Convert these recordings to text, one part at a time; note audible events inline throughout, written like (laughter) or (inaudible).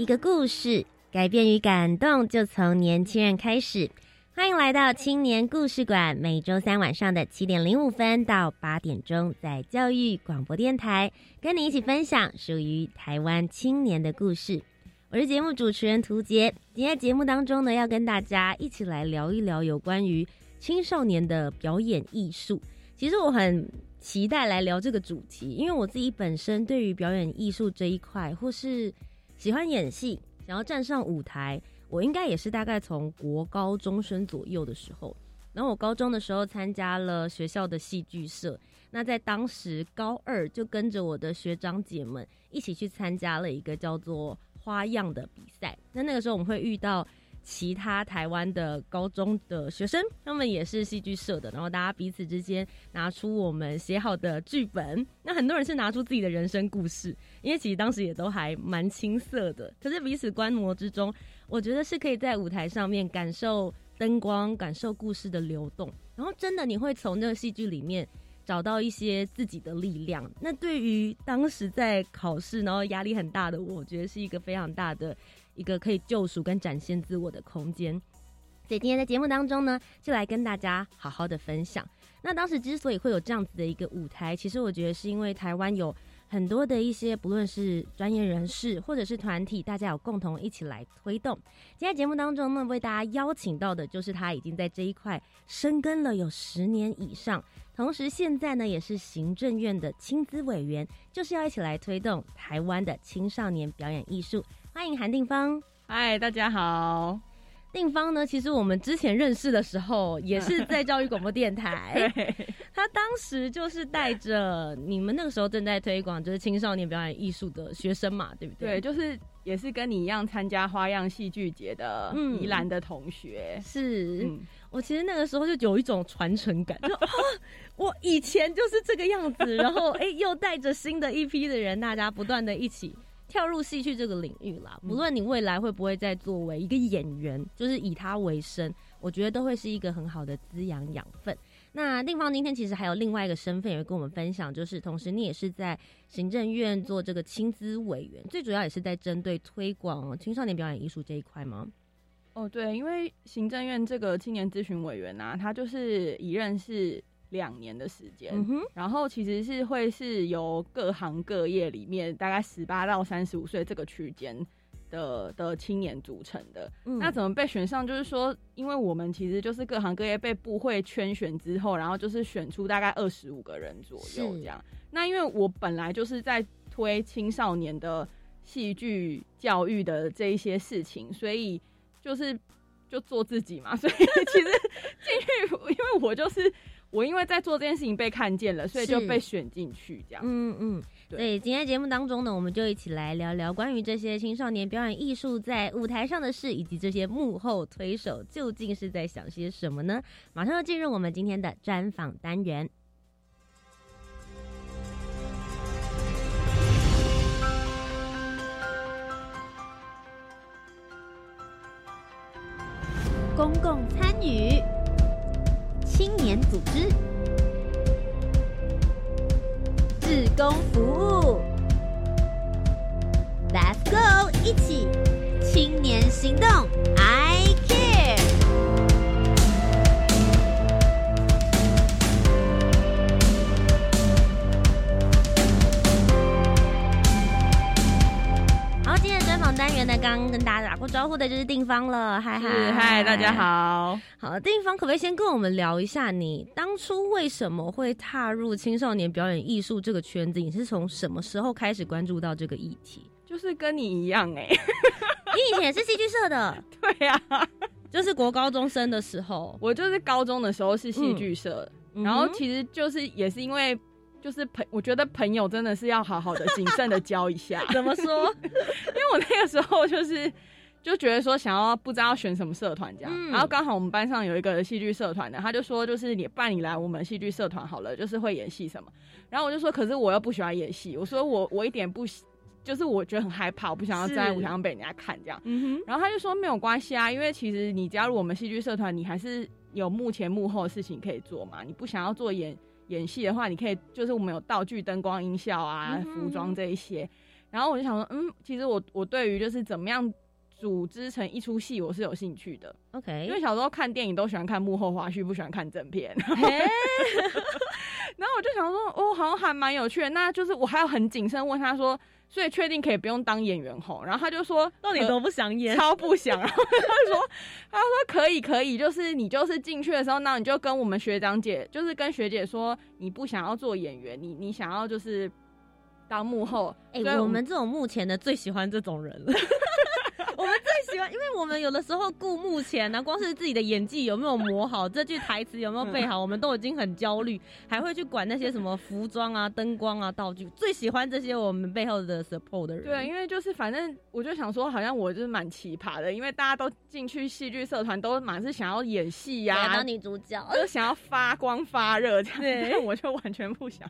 一个故事，改变与感动就从年轻人开始。欢迎来到青年故事馆，每周三晚上的七点零五分到八点钟，在教育广播电台跟你一起分享属于台湾青年的故事。我是节目主持人涂杰，今天节目当中呢，要跟大家一起来聊一聊有关于青少年的表演艺术。其实我很期待来聊这个主题，因为我自己本身对于表演艺术这一块，或是喜欢演戏，想要站上舞台，我应该也是大概从国高中生左右的时候。然后我高中的时候参加了学校的戏剧社，那在当时高二就跟着我的学长姐们一起去参加了一个叫做花样的比赛。那那个时候我们会遇到。其他台湾的高中的学生，他们也是戏剧社的，然后大家彼此之间拿出我们写好的剧本，那很多人是拿出自己的人生故事，因为其实当时也都还蛮青涩的，可是彼此观摩之中，我觉得是可以在舞台上面感受灯光，感受故事的流动，然后真的你会从那个戏剧里面找到一些自己的力量。那对于当时在考试然后压力很大的我，我觉得是一个非常大的。一个可以救赎跟展现自我的空间，所以今天在节目当中呢，就来跟大家好好的分享。那当时之所以会有这样子的一个舞台，其实我觉得是因为台湾有很多的一些不论是专业人士或者是团体，大家有共同一起来推动。今天节目当中呢，为大家邀请到的就是他已经在这一块深耕了有十年以上，同时现在呢也是行政院的青资委员，就是要一起来推动台湾的青少年表演艺术。欢迎韩定芳，嗨，大家好。定芳呢，其实我们之前认识的时候，也是在教育广播电台。(laughs) 他当时就是带着你们那个时候正在推广，就是青少年表演艺术的学生嘛，对不对？对，就是也是跟你一样参加花样戏剧节的宜兰的同学。是我其实那个时候就有一种传承感，就啊，我以前就是这个样子，然后哎，又带着新的一批的人，大家不断的一起。跳入戏剧这个领域啦，不论你未来会不会再作为一个演员，就是以它为生，我觉得都会是一个很好的滋养养分。那定方今天其实还有另外一个身份，也会跟我们分享，就是同时你也是在行政院做这个青资委员，最主要也是在针对推广青少年表演艺术这一块吗？哦，对，因为行政院这个青年咨询委员啊，他就是一任是。两年的时间，然后其实是会是由各行各业里面大概十八到三十五岁这个区间的的青年组成的。那怎么被选上？就是说，因为我们其实就是各行各业被部会圈选之后，然后就是选出大概二十五个人左右这样。那因为我本来就是在推青少年的戏剧教育的这一些事情，所以就是就做自己嘛。所以其实进去，因为我就是。我因为在做这件事情被看见了，所以就被选进去这样。嗯嗯，对。今天节目当中呢，我们就一起来聊聊关于这些青少年表演艺术在舞台上的事，以及这些幕后推手究竟是在想些什么呢？马上要进入我们今天的专访单元。公共参与。青年组织，志工服务，Let's go，一起。青年行动。单元呢，刚刚跟大家打过招呼的就是定方了，嗨嗨。嗨，大家好，好，定方可不可以先跟我们聊一下，你当初为什么会踏入青少年表演艺术这个圈子？你是从什么时候开始关注到这个议题？就是跟你一样哎，你 (laughs) 以前也是戏剧社的，(laughs) 对呀，就是国高中生的时候，我就是高中的时候是戏剧社，然后其实就是也是因为就是朋，我觉得朋友真的是要好好的谨慎的交一下。(laughs) 怎么说？(laughs) 因为我那个时候就是就觉得说想要不知道选什么社团这样，然后刚好我们班上有一个戏剧社团的，他就说就是你办你来我们戏剧社团好了，就是会演戏什么。然后我就说可是我又不喜欢演戏，我说我我一点不喜。就是我觉得很害怕，我不想要站在舞台上被人家看这样。然后他就说没有关系啊，因为其实你加入我们戏剧社团，你还是有幕前幕后的事情可以做嘛。你不想要做演演戏的话，你可以就是我们有道具、灯光、音效啊、服装这一些。然后我就想说，嗯，其实我我对于就是怎么样组织成一出戏，我是有兴趣的。OK，因为小时候看电影都喜欢看幕后花絮，不喜欢看正片。(laughs) 然后我就想说，哦，好像还蛮有趣的。那就是我还要很谨慎问他说。所以确定可以不用当演员吼，然后他就说到底多不想演，超不想。然后他说，他说可以可以，就是你就是进去的时候，那你就跟我们学长姐，就是跟学姐说，你不想要做演员，你你想要就是当幕后。哎，我们这种目前的最喜欢这种人了。因为我们有的时候顾目前呢，光是自己的演技有没有磨好，这句台词有没有背好，我们都已经很焦虑，(laughs) 还会去管那些什么服装啊、灯光啊、道具。最喜欢这些我们背后的 support 的人。对，因为就是反正我就想说，好像我就是蛮奇葩的，因为大家都进去戏剧社团，都满是想要演戏呀，当女主角，(laughs) 就想要发光发热这样。但我就完全不想。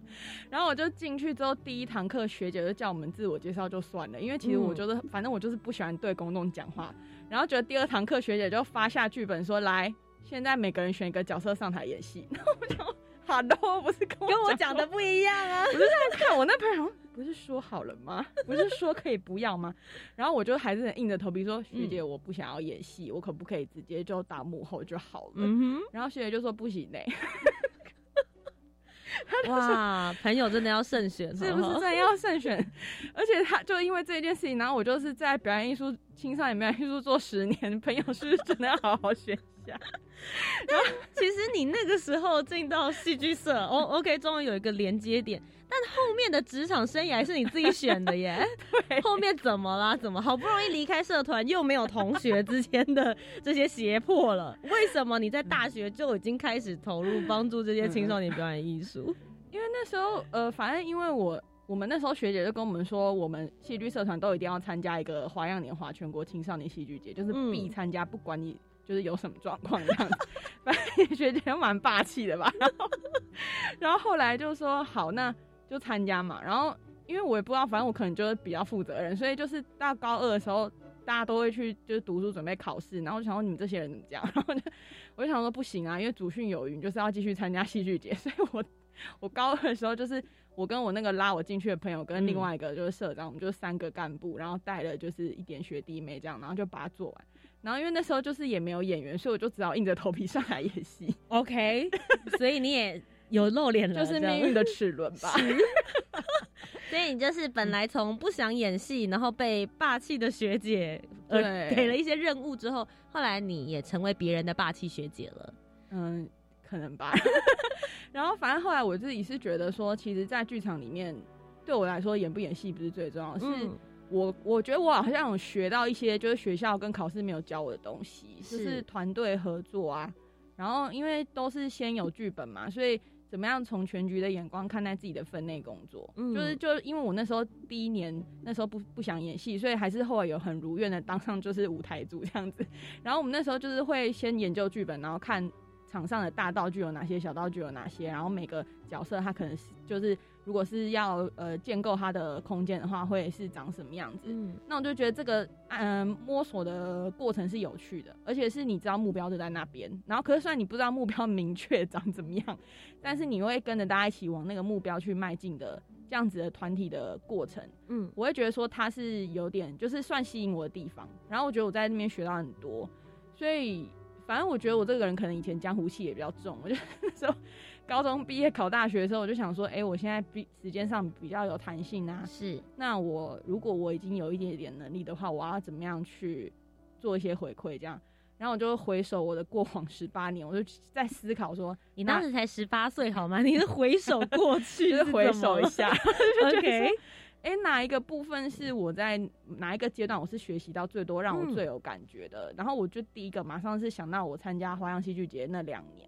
然后我就进去之后，第一堂课学姐就叫我们自我介绍就算了，因为其实我觉得，反正我就是不喜欢对公众。讲话，然后觉得第二堂课学姐就发下剧本说：“来，现在每个人选一个角色上台演戏。(laughs) ”然后我就：“好的，不是跟我讲的不一样啊！” (laughs) 我就这样看我那朋友，不是说好了吗？(laughs) 不是说可以不要吗？然后我就还是硬着头皮说：“学姐，我不想要演戏，我可不可以直接就打幕后就好了？”然后学姐就说：“不行嘞。”哇，朋友真的要慎选，是不是真的要慎选？而且他就因为这件事情，然后我就是在表演艺术、青少年表演艺术做十年，朋友是不是真的要好好选一下？然 (laughs) 后其实你那个时候进到戏剧社，O OK，终于有一个连接点，但后面的职场生涯是你自己选的耶。(laughs) 对，后面怎么啦？怎么好不容易离开社团，又没有同学之间的这些胁迫了？(laughs) 为什么你在大学就已经开始投入帮助这些青少年表演艺术？因为那时候，呃，反正因为我我们那时候学姐就跟我们说，我们戏剧社团都一定要参加一个花样年华全国青少年戏剧节，就是必参加，不管你就是有什么状况这样子。(laughs) 反正学姐蛮霸气的吧。然后，然后后来就说好，那就参加嘛。然后因为我也不知道，反正我可能就是比较负责任，所以就是到高二的时候，大家都会去就是读书准备考试。然后我想说你们这些人怎么讲？(laughs) 然后就我就想说不行啊，因为祖训有余，就是要继续参加戏剧节，(laughs) 所以我。我高二的时候，就是我跟我那个拉我进去的朋友，跟另外一个就是社长，我们就三个干部，然后带了就是一点学弟妹这样，然后就把它做完。然后因为那时候就是也没有演员，所以我就只好硬着头皮上来演戏。OK，(laughs) 所以你也有露脸了，就是命运的齿轮吧。(laughs) 所以你就是本来从不想演戏，然后被霸气的学姐呃给了一些任务之后，后来你也成为别人的霸气学姐了。嗯。可能吧，(laughs) 然后反正后来我自己是觉得说，其实，在剧场里面，对我来说，演不演戏不是最重要，是我我觉得我好像有学到一些，就是学校跟考试没有教我的东西，就是团队合作啊。然后因为都是先有剧本嘛，所以怎么样从全局的眼光看待自己的分内工作，嗯就是就因为我那时候第一年那时候不不想演戏，所以还是后来有很如愿的当上就是舞台组这样子。(laughs) 然后我们那时候就是会先研究剧本，然后看。场上的大道具有哪些？小道具有哪些？然后每个角色他可能是就是，如果是要呃建构他的空间的话，会是长什么样子？嗯，那我就觉得这个嗯摸索的过程是有趣的，而且是你知道目标就在那边。然后可是虽然你不知道目标明确长怎么样，但是你会跟着大家一起往那个目标去迈进的这样子的团体的过程。嗯，我会觉得说它是有点就是算吸引我的地方。然后我觉得我在那边学到很多，所以。反正我觉得我这个人可能以前江湖气也比较重，我就那时候高中毕业考大学的时候，我就想说，哎，我现在比时间上比较有弹性啊。是，那我如果我已经有一点点能力的话，我要怎么样去做一些回馈？这样，然后我就回首我的过往十八年，我就在思考说，你当时才十八岁好吗？你是回首过去，(laughs) 就是回首一下。(laughs) OK。哎，哪一个部分是我在哪一个阶段我是学习到最多，让我最有感觉的？然后我就第一个马上是想到我参加花样戏剧节那两年，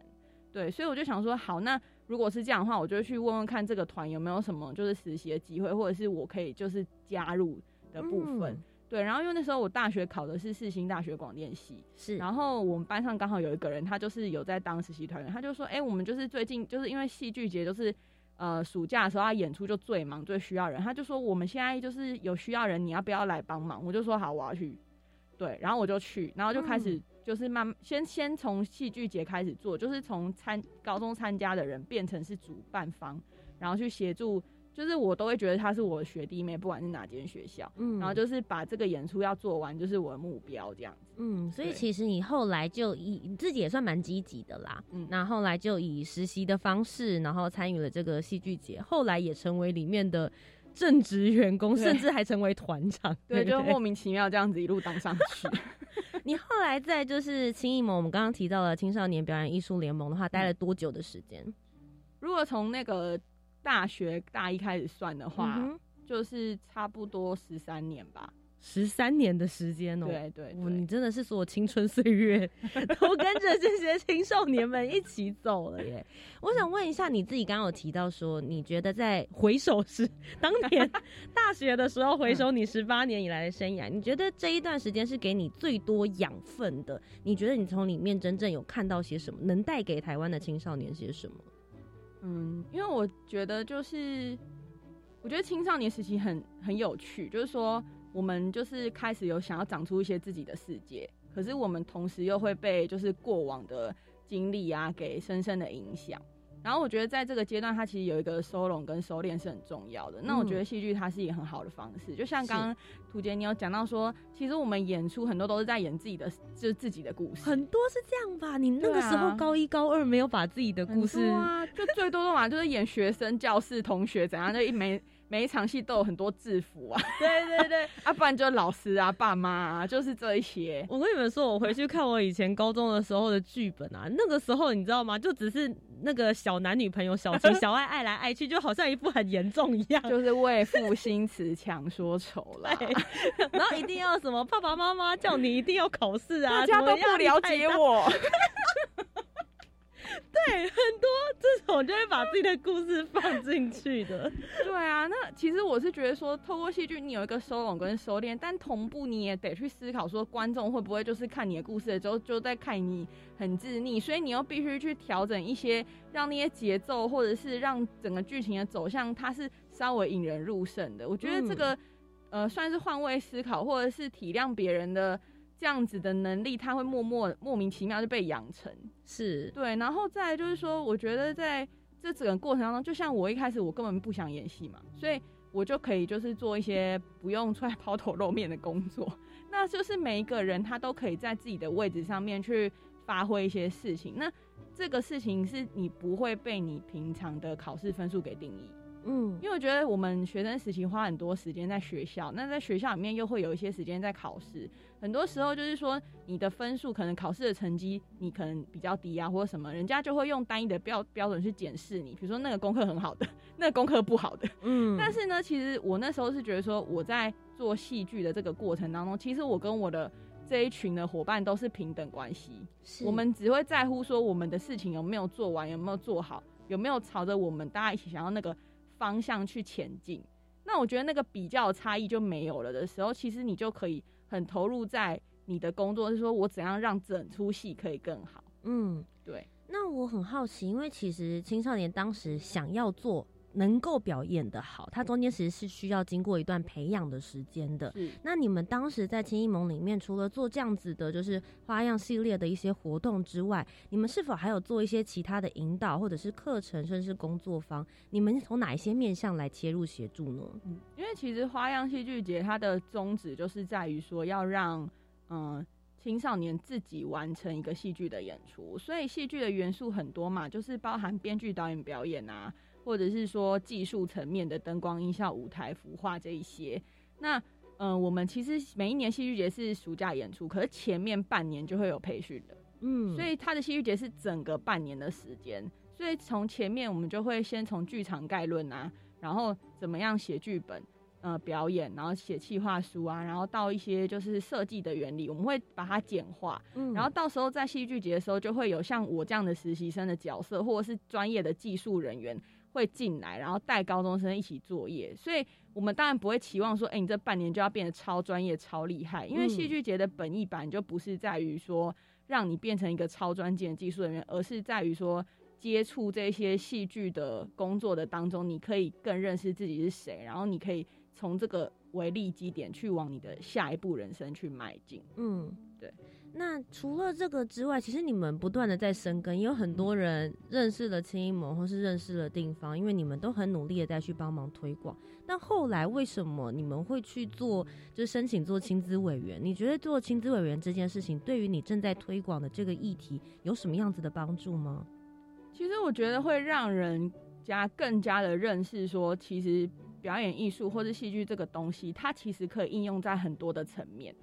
对，所以我就想说，好，那如果是这样的话，我就去问问看这个团有没有什么就是实习的机会，或者是我可以就是加入的部分。对，然后因为那时候我大学考的是世新大学广电系，是，然后我们班上刚好有一个人，他就是有在当实习团员，他就说，哎，我们就是最近就是因为戏剧节就是，呃，暑假的时候他演出就最忙，最需要人，他就说我们现在就是有需要人，你要不要来帮忙？我就说好，我要去。对，然后我就去，然后就开始就是慢先先从戏剧节开始做，就是从参高中参加的人变成是主办方，然后去协助。就是我都会觉得他是我的学弟妹，不管是哪间学校，嗯，然后就是把这个演出要做完，就是我的目标这样子，嗯，所以其实你后来就以你自己也算蛮积极的啦，嗯，那后来就以实习的方式，然后参与了这个戏剧节，后来也成为里面的正职员工，甚至还成为团长，对，(laughs) 就莫名其妙这样子一路当上去。(laughs) 你后来在就是青艺盟，我们刚刚提到了青少年表演艺术联盟的话，待了多久的时间？如果从那个。大学大一开始算的话，就是差不多十三年吧，十三年的时间哦。对对，你真的是所有青春岁月 (laughs) 都跟着这些青少年们一起走了耶。(laughs) 我想问一下，你自己刚刚有提到说，你觉得在回首时，当年 (laughs) 大学的时候回首你十八年以来的生涯，你觉得这一段时间是给你最多养分的？你觉得你从里面真正有看到些什么，能带给台湾的青少年些什么？嗯，因为我觉得就是，我觉得青少年时期很很有趣，就是说我们就是开始有想要长出一些自己的世界，可是我们同时又会被就是过往的经历啊给深深的影响。然后我觉得在这个阶段，它其实有一个收拢跟收敛是很重要的。那我觉得戏剧它是一个很好的方式，就像刚刚涂杰你有讲到说，其实我们演出很多都是在演自己的，就是自己的故事。很多是这样吧？你那个时候高一高二没有把自己的故事啊，就最多的嘛就是演学生、教室同学怎样，就一每每一场戏都有很多制服啊。对对对，(laughs) 啊，不然就老师啊、爸妈啊，就是这一些。我跟你们说，我回去看我以前高中的时候的剧本啊，那个时候你知道吗？就只是。那个小男女朋友小情小爱爱来爱去，就好像一部很严重一样，就是为赋新词强说愁了。然后一定要什么爸爸妈妈叫你一定要考试啊，大家都不了解我。(laughs) (laughs) 对，很多这种就会把自己的故事放进去的。对啊，那其实我是觉得说，透过戏剧你有一个收拢跟收敛，但同步你也得去思考说，观众会不会就是看你的故事的时候就在看你很自溺，所以你又必须去调整一些，让那些节奏或者是让整个剧情的走向，它是稍微引人入胜的。我觉得这个呃，算是换位思考，或者是体谅别人的。这样子的能力，他会默默莫名其妙就被养成，是对。然后再就是说，我觉得在这整个过程当中，就像我一开始我根本不想演戏嘛，所以我就可以就是做一些不用出来抛头露面的工作。(laughs) 那就是每一个人他都可以在自己的位置上面去发挥一些事情。那这个事情是你不会被你平常的考试分数给定义。嗯，因为我觉得我们学生时期花很多时间在学校，那在学校里面又会有一些时间在考试。很多时候就是说，你的分数可能考试的成绩你可能比较低啊，或者什么，人家就会用单一的标标准去检视你。比如说那个功课很好的，那个功课不好的。嗯。(laughs) 但是呢，其实我那时候是觉得说，我在做戏剧的这个过程当中，其实我跟我的这一群的伙伴都是平等关系。我们只会在乎说，我们的事情有没有做完，有没有做好，有没有朝着我们大家一起想要那个。方向去前进，那我觉得那个比较差异就没有了的时候，其实你就可以很投入在你的工作，是说我怎样让整出戏可以更好。嗯，对。那我很好奇，因为其实青少年当时想要做。能够表演的好，它中间其实是需要经过一段培养的时间的。那你们当时在青艺盟里面，除了做这样子的，就是花样系列的一些活动之外，你们是否还有做一些其他的引导，或者是课程，甚至是工作坊？你们从哪一些面向来切入协助呢？嗯，因为其实花样戏剧节它的宗旨就是在于说要让嗯青少年自己完成一个戏剧的演出，所以戏剧的元素很多嘛，就是包含编剧、导演、表演啊。或者是说技术层面的灯光、音效、舞台、服化这一些，那嗯，我们其实每一年戏剧节是暑假演出，可是前面半年就会有培训的，嗯，所以他的戏剧节是整个半年的时间，所以从前面我们就会先从剧场概论啊，然后怎么样写剧本，呃表演，然后写企划书啊，然后到一些就是设计的原理，我们会把它简化。嗯，然后到时候在戏剧节的时候，就会有像我这样的实习生的角色，或者是专业的技术人员会进来，然后带高中生一起作业。所以我们当然不会期望说，哎，你这半年就要变得超专业、超厉害，因为戏剧节的本意版就不是在于说让你变成一个超专业的技术人员，而是在于说。接触这些戏剧的工作的当中，你可以更认识自己是谁，然后你可以从这个为立基点去往你的下一步人生去迈进。嗯，对。那除了这个之外，其实你们不断的在生根，也有很多人认识了青音盟，或是认识了定方，因为你们都很努力的在去帮忙推广。那后来为什么你们会去做，就申请做亲资委员？你觉得做亲资委员这件事情，对于你正在推广的这个议题，有什么样子的帮助吗？其实我觉得会让人家更加的认识，说其实表演艺术或者戏剧这个东西，它其实可以应用在很多的层面。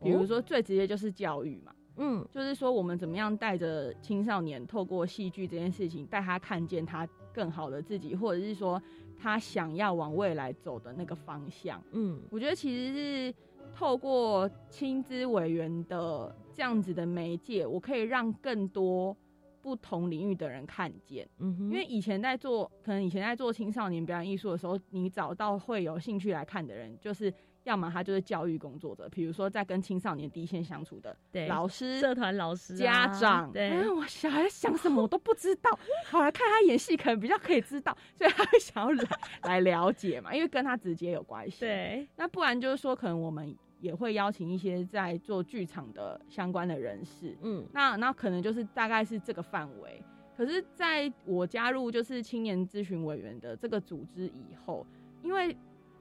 比如说最直接就是教育嘛，嗯，就是说我们怎么样带着青少年透过戏剧这件事情，带他看见他更好的自己，或者是说他想要往未来走的那个方向。嗯，我觉得其实是透过亲资委员的这样子的媒介，我可以让更多。不同领域的人看见，嗯哼，因为以前在做，可能以前在做青少年表演艺术的时候，你找到会有兴趣来看的人，就是要么他就是教育工作者，比如说在跟青少年第一线相处的老师、社团老师、家长，对，我小孩想什么我都不知道，好来看他演戏可能比较可以知道，所以他会想要来 (laughs) 来了解嘛，因为跟他直接有关系。对，那不然就是说，可能我们。也会邀请一些在做剧场的相关的人士，嗯，那那可能就是大概是这个范围。可是，在我加入就是青年咨询委员的这个组织以后，因为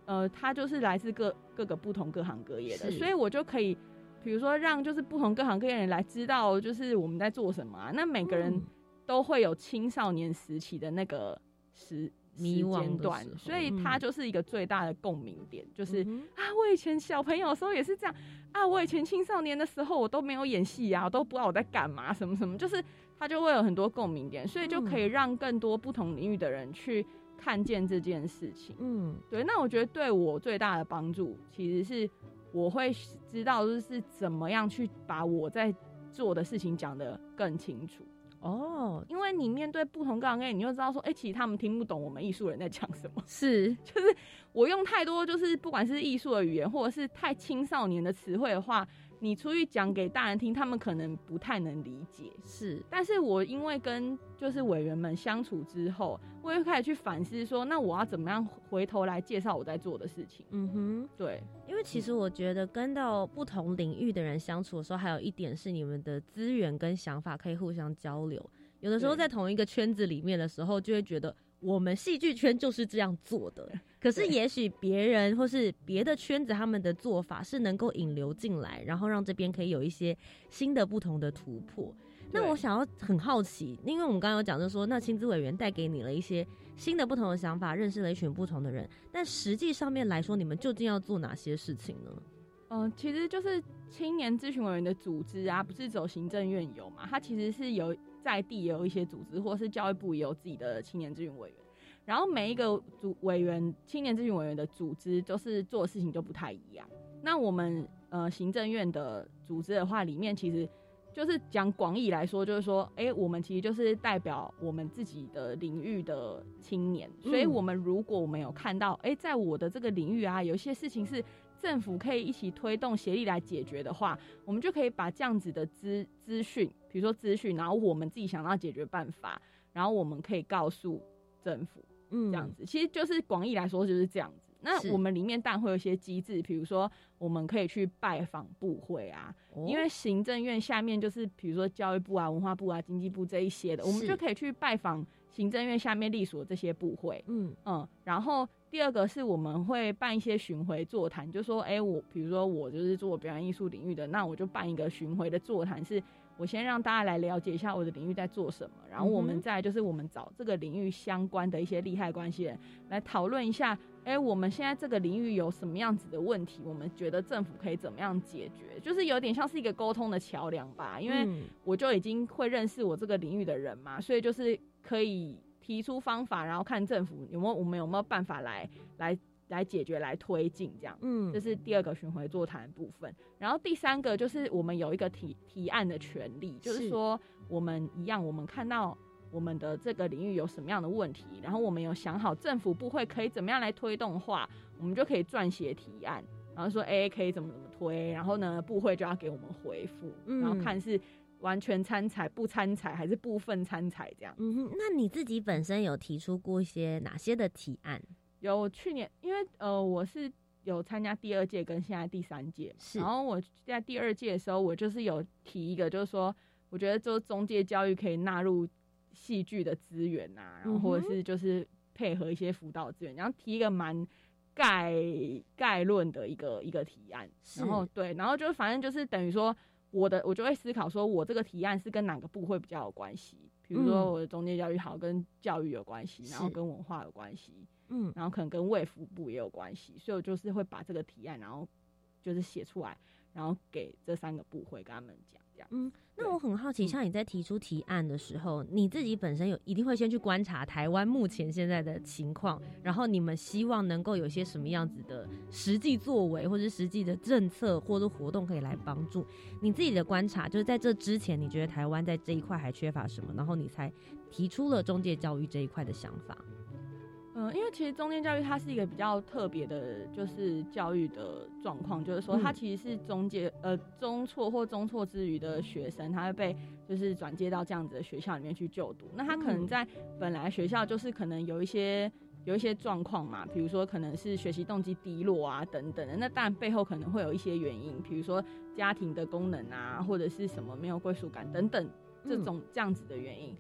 呃，他就是来自各各个不同各行各业的，所以我就可以，比如说让就是不同各行各业人来知道，就是我们在做什么啊。那每个人都会有青少年时期的那个时。时间段，所以它就是一个最大的共鸣点，就是啊，我以前小朋友的时候也是这样啊，我以前青少年的时候我都没有演戏啊，我都不知道我在干嘛，什么什么，就是它就会有很多共鸣点，所以就可以让更多不同领域的人去看见这件事情。嗯，对，那我觉得对我最大的帮助，其实是我会知道就是怎么样去把我在做的事情讲得更清楚。哦，因为你面对不同各行业，你就知道说，哎，其实他们听不懂我们艺术人在讲什么。是，(laughs) 就是我用太多，就是不管是艺术的语言，或者是太青少年的词汇的话。你出去讲给大人听，他们可能不太能理解。是，但是我因为跟就是委员们相处之后，我又开始去反思，说那我要怎么样回头来介绍我在做的事情。嗯哼，对，因为其实我觉得跟到不同领域的人相处的时候，还有一点是你们的资源跟想法可以互相交流。有的时候在同一个圈子里面的时候，就会觉得。我们戏剧圈就是这样做的，可是也许别人或是别的圈子他们的做法是能够引流进来，然后让这边可以有一些新的不同的突破。那我想要很好奇，因为我们刚刚有讲，就说那薪资委员带给你了一些新的不同的想法，认识了一群不同的人，但实际上面来说，你们究竟要做哪些事情呢？嗯，其实就是青年咨询委员的组织啊，不是走行政院有嘛？它其实是有。在地也有一些组织，或是教育部也有自己的青年咨询委员。然后每一个组委员、青年咨询委员的组织，就是做的事情就不太一样。那我们呃行政院的组织的话，里面其实就是讲广义来说，就是说，哎，我们其实就是代表我们自己的领域的青年。所以，我们如果我们有看到，哎，在我的这个领域啊，有一些事情是。政府可以一起推动协力来解决的话，我们就可以把这样子的资资讯，比如说资讯，然后我们自己想到解决办法，然后我们可以告诉政府，嗯，这样子，其实就是广义来说就是这样子。那我们里面当然会有一些机制，比如说我们可以去拜访部会啊，因为行政院下面就是比如说教育部啊、文化部啊、经济部这一些的，我们就可以去拜访行政院下面隶属的这些部会，嗯嗯，然后。第二个是我们会办一些巡回座谈，就说，哎，我比如说我就是做表演艺术领域的，那我就办一个巡回的座谈，是我先让大家来了解一下我的领域在做什么，然后我们再就是我们找这个领域相关的一些利害关系人来讨论一下，哎，我们现在这个领域有什么样子的问题，我们觉得政府可以怎么样解决，就是有点像是一个沟通的桥梁吧，因为我就已经会认识我这个领域的人嘛，所以就是可以。提出方法，然后看政府有没有我们有没有办法来来来解决、来推进这样。嗯，这是第二个巡回座谈的部分。然后第三个就是我们有一个提提案的权利，就是说我们一样，我们看到我们的这个领域有什么样的问题，然后我们有想好政府部会可以怎么样来推动的话，我们就可以撰写提案，然后说 A A 可以怎么怎么推，然后呢部会就要给我们回复，然后看是。完全参采、不参采还是部分参采这样？嗯哼，那你自己本身有提出过一些哪些的提案？有去年，因为呃，我是有参加第二届跟现在第三届，然后我在第二届的时候，我就是有提一个，就是说，我觉得就中介教育可以纳入戏剧的资源呐，然后或者是就是配合一些辅导资源，然后提一个蛮概概论的一个一个提案，然后对，然后就反正就是等于说。我的我就会思考说，我这个提案是跟哪个部会比较有关系？比如说我的中介教育好跟教育有关系，然后跟文化有关系，嗯，然后可能跟卫福部也有关系，所以我就是会把这个提案，然后就是写出来，然后给这三个部会跟他们讲。嗯，那我很好奇，像你在提出提案的时候，你自己本身有一定会先去观察台湾目前现在的情况，然后你们希望能够有些什么样子的实际作为，或者实际的政策或者活动可以来帮助你自己的观察。就是在这之前，你觉得台湾在这一块还缺乏什么，然后你才提出了中介教育这一块的想法。嗯，因为其实中间教育它是一个比较特别的，就是教育的状况，就是说它其实是中介呃中辍或中辍之余的学生，他会被就是转接到这样子的学校里面去就读。那他可能在本来学校就是可能有一些有一些状况嘛，比如说可能是学习动机低落啊等等的。那当然背后可能会有一些原因，比如说家庭的功能啊，或者是什么没有归属感等等这种这样子的原因。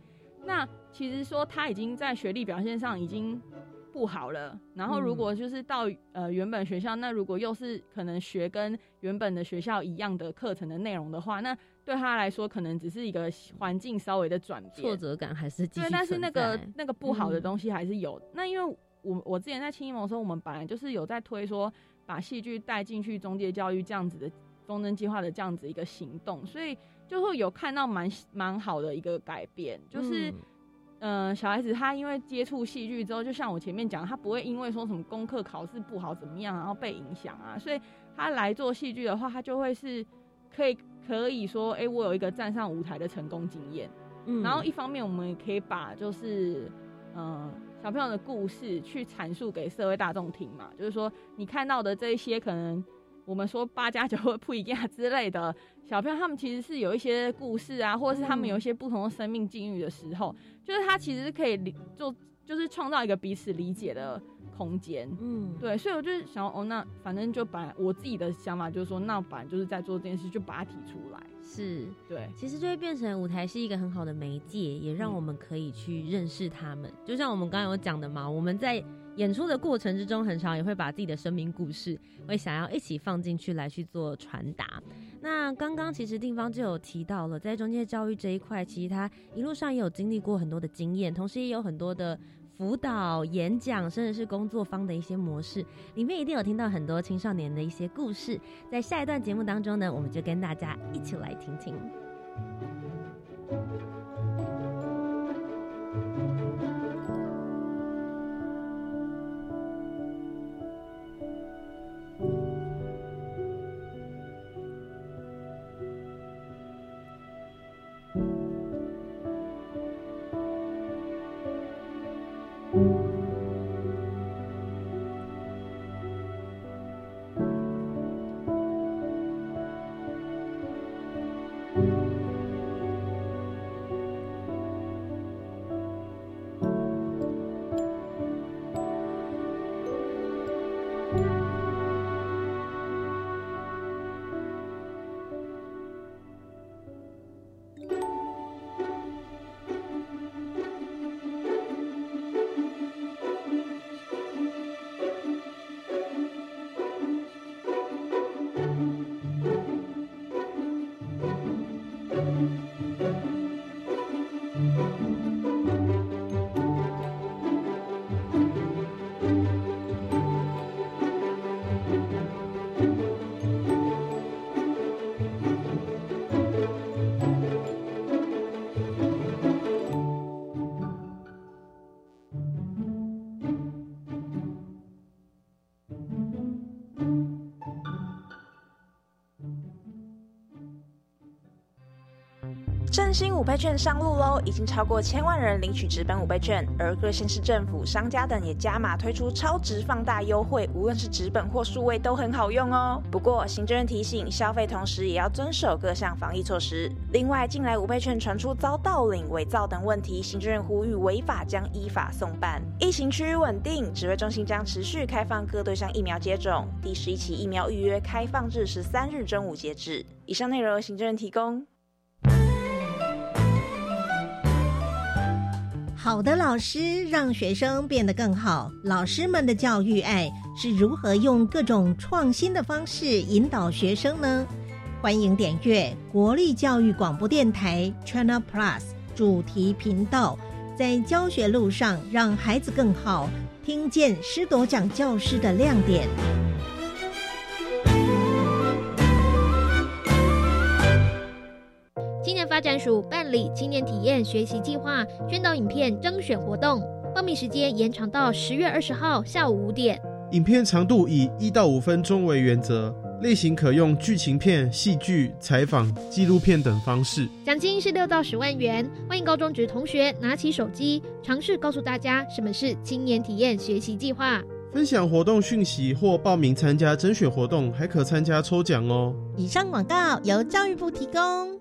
那其实说他已经在学历表现上已经不好了，然后如果就是到呃原本学校，那如果又是可能学跟原本的学校一样的课程的内容的话，那对他来说可能只是一个环境稍微的转变，挫折感还是对，但是那个那个不好的东西还是有。那因为我我之前在青艺盟的时候，我们本来就是有在推说把戏剧带进去中介教育这样子的风筝计划的这样子一个行动，所以。就会有看到蛮蛮好的一个改变，就是，嗯，小孩子他因为接触戏剧之后，就像我前面讲，他不会因为说什么功课考试不好怎么样，然后被影响啊，所以他来做戏剧的话，他就会是可以可以说，哎，我有一个站上舞台的成功经验。嗯，然后一方面我们也可以把就是，嗯，小朋友的故事去阐述给社会大众听嘛，就是说你看到的这一些可能。我们说八加九或不一样之类的小朋友，他们其实是有一些故事啊，或者是他们有一些不同的生命境遇的时候，就是他其实是可以理就就是创造一个彼此理解的空间。嗯，对，所以我就是想哦，那反正就把我自己的想法就是说，那反正就是在做这件事，就把它提出来。是，对，其实就会变成舞台是一个很好的媒介，也让我们可以去认识他们。就像我们刚刚有讲的嘛，我们在。演出的过程之中，很长也会把自己的生命故事，会想要一起放进去来去做传达。那刚刚其实地方就有提到了，在中介教育这一块，其实他一路上也有经历过很多的经验，同时也有很多的辅导、演讲，甚至是工作方的一些模式，里面一定有听到很多青少年的一些故事。在下一段节目当中呢，我们就跟大家一起来听听。振兴五倍券上路喽！已经超过千万人领取直本五倍券，而各县市政府、商家等也加码推出超值放大优惠，无论是直本或数位都很好用哦。不过行政院提醒，消费同时也要遵守各项防疫措施。另外，近来五倍券传出遭盗领、伪造等问题，行政院呼吁违法将依法送办。疫情趋于稳定，指挥中心将持续开放各对象疫苗接种，第十一期疫苗预约开放至十三日中午截止。以上内容由行政院提供。好的老师让学生变得更好。老师们的教育爱是如何用各种创新的方式引导学生呢？欢迎点阅国立教育广播电台 China Plus 主题频道，在教学路上让孩子更好，听见师铎奖教师的亮点。发展署办理青年体验学习计划宣导影片征选活动，报名时间延长到十月二十号下午五点。影片长度以一到五分钟为原则，类型可用剧情片、戏剧、采访、纪录片等方式。奖金是六到十万元。欢迎高中职同学拿起手机，尝试告诉大家什么是青年体验学习计划，分享活动讯息或报名参加甄选活动，还可参加抽奖哦。以上广告由教育部提供。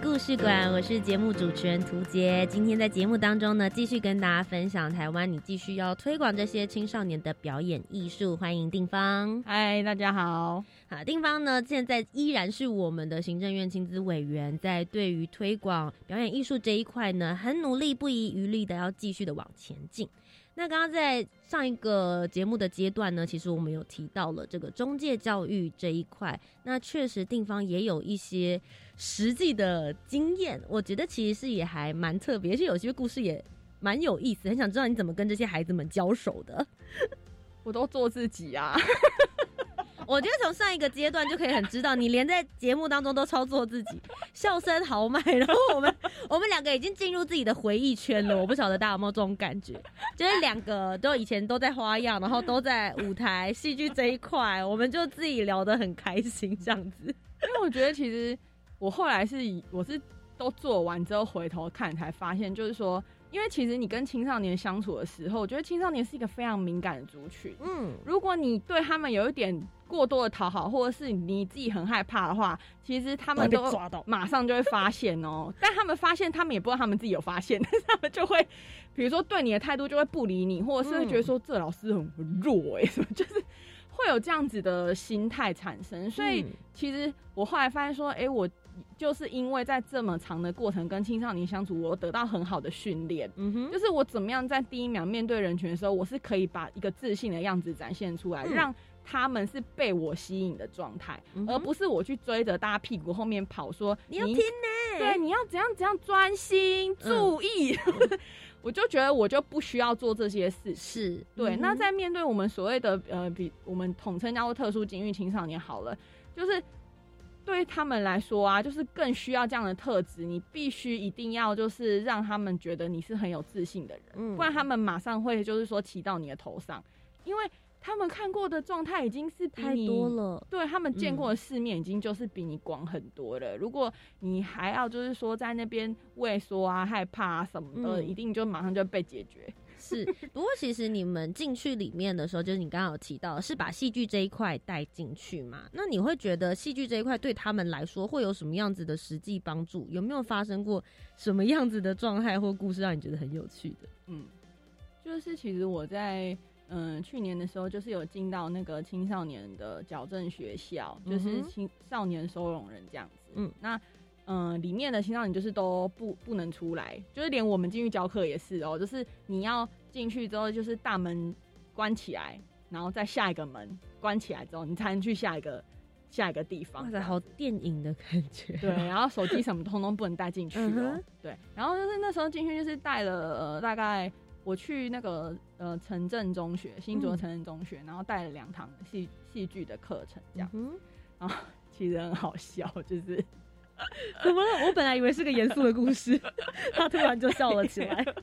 故事馆，我是节目主持人涂杰。今天在节目当中呢，继续跟大家分享台湾，你继续要推广这些青少年的表演艺术。欢迎定方，嗨，大家好。好，定方呢，现在依然是我们的行政院亲子委员，在对于推广表演艺术这一块呢，很努力，不遗余力的要继续的往前进。那刚刚在上一个节目的阶段呢，其实我们有提到了这个中介教育这一块。那确实定方也有一些实际的经验，我觉得其实是也还蛮特别，而且有些故事也蛮有意思，很想知道你怎么跟这些孩子们交手的。(laughs) 我都做自己啊。我觉得从上一个阶段就可以很知道，你连在节目当中都操作自己，(laughs) 笑声豪迈，然后我们我们两个已经进入自己的回忆圈了。我不晓得大家有没有这种感觉，就是两个都以前都在花样，然后都在舞台戏剧这一块，我们就自己聊得很开心这样子。因为我觉得其实我后来是以我是都做完之后回头看才发现，就是说。因为其实你跟青少年相处的时候，我觉得青少年是一个非常敏感的族群。嗯，如果你对他们有一点过多的讨好，或者是你自己很害怕的话，其实他们都马上就会发现哦。但他们发现，他们也不知道他们自己有发现，但是他们就会，比如说对你的态度就会不理你，或者是会觉得说这老师很弱哎，(laughs) 什么就是会有这样子的心态产生。所以其实我后来发现说，哎，我。就是因为在这么长的过程跟青少年相处，我得到很好的训练。嗯哼，就是我怎么样在第一秒面对人群的时候，我是可以把一个自信的样子展现出来，让他们是被我吸引的状态，而不是我去追着大家屁股后面跑，说你要听呢，对，你要怎样怎样专心注意。(laughs) 我就觉得我就不需要做这些事，是对。那在面对我们所谓的呃，比我们统称叫做特殊境遇青少年好了，就是。对他们来说啊，就是更需要这样的特质。你必须一定要就是让他们觉得你是很有自信的人，不然他们马上会就是说骑到你的头上，因为他们看过的状态已经是太多了。对他们见过的世面已经就是比你广很多了。如果你还要就是说在那边畏缩啊、害怕啊什么的，一定就马上就被解决。是，不过其实你们进去里面的时候，就是你刚刚有提到，是把戏剧这一块带进去嘛？那你会觉得戏剧这一块对他们来说会有什么样子的实际帮助？有没有发生过什么样子的状态或故事让你觉得很有趣的？嗯，就是其实我在嗯去年的时候，就是有进到那个青少年的矫正学校，就是青少年收容人这样子。嗯，那。嗯，里面的青少年就是都不不能出来，就是连我们进去教课也是哦，就是你要进去之后，就是大门关起来，然后再下一个门关起来之后，你才能去下一个下一个地方。哇塞，好电影的感觉。对，然后手机什么通通不能带进去哦。(laughs) 对，然后就是那时候进去就是带了呃大概我去那个呃城镇中学新竹城镇中学，然后带了两堂戏戏剧的课程这样。然后其实很好笑，就是怎么了？我本来以为是个严肃的故事，(laughs) 他突然就笑了起来。(laughs)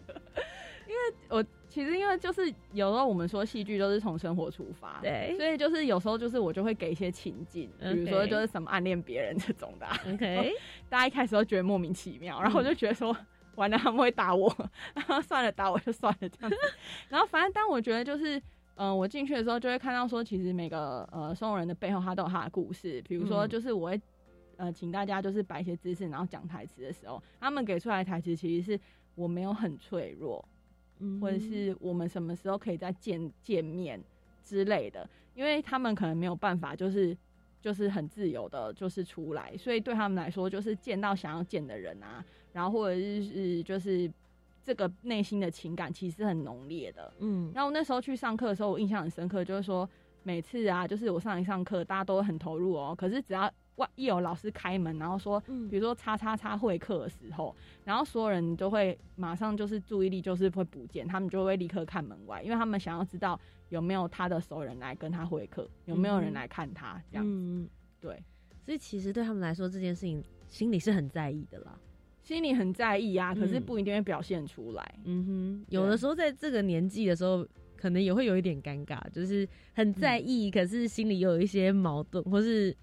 因为我其实因为就是有时候我们说戏剧都是从生活出发，对，所以就是有时候就是我就会给一些情境，比如说就是什么暗恋别人这种的，OK，(laughs) 大家一开始都觉得莫名其妙，然后我就觉得说完了他们会打我，(laughs) 然后算了打我就算了这样子，(laughs) 然后反正当我觉得就是嗯我进去的时候就会看到说其实每个呃收容人的背后他都有他的故事，比如说就是我会呃请大家就是摆一些姿势，然后讲台词的时候，他们给出来的台词其实是我没有很脆弱。或者是我们什么时候可以再见见面之类的，因为他们可能没有办法，就是就是很自由的，就是出来，所以对他们来说，就是见到想要见的人啊，然后或者是就是这个内心的情感其实很浓烈的。嗯，然后那时候去上课的时候，我印象很深刻，就是说每次啊，就是我上一上课，大家都很投入哦，可是只要。哇！一有老师开门，然后说，比如说“叉叉叉”会客的时候，然后所有人都会马上就是注意力就是会不见，他们就会立刻看门外，因为他们想要知道有没有他的熟人来跟他会客，有没有人来看他这样子。对，所以其实对他们来说，这件事情心里是很在意的啦，心里很在意啊，可是不一定会表现出来。嗯哼，有的时候在这个年纪的时候，可能也会有一点尴尬，就是很在意，可是心里有一些矛盾，或是。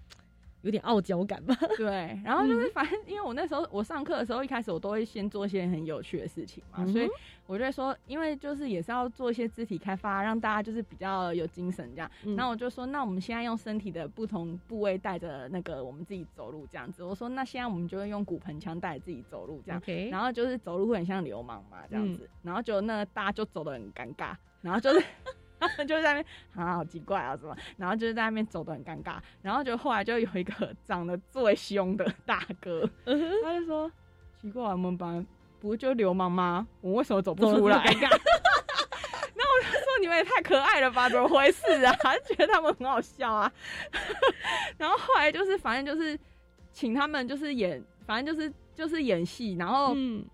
有点傲娇感吧？对，然后就是反正，因为我那时候我上课的时候，一开始我都会先做一些很有趣的事情嘛，所以我就说，因为就是也是要做一些肢体开发，让大家就是比较有精神这样。然后我就说，那我们现在用身体的不同部位带着那个我们自己走路这样子。我说，那现在我们就会用骨盆腔带着自己走路这样，然后就是走路会很像流氓嘛这样子，然后就那大家就走的很尴尬，然后就是。(laughs) 就在那边啊，好奇怪啊，什么？然后就是在那边走的很尴尬。然后就后来就有一个 (laughs) 长得最凶的大哥，他就说：“奇怪，我们班不就流氓吗？我为什么走不出来？” (laughs) 然后我就说：“你们也太可爱了吧？怎么回事啊？觉得他们很好笑啊。”然后后来就是反正就是请他们就是演，反正就是就是演戏。然后嗯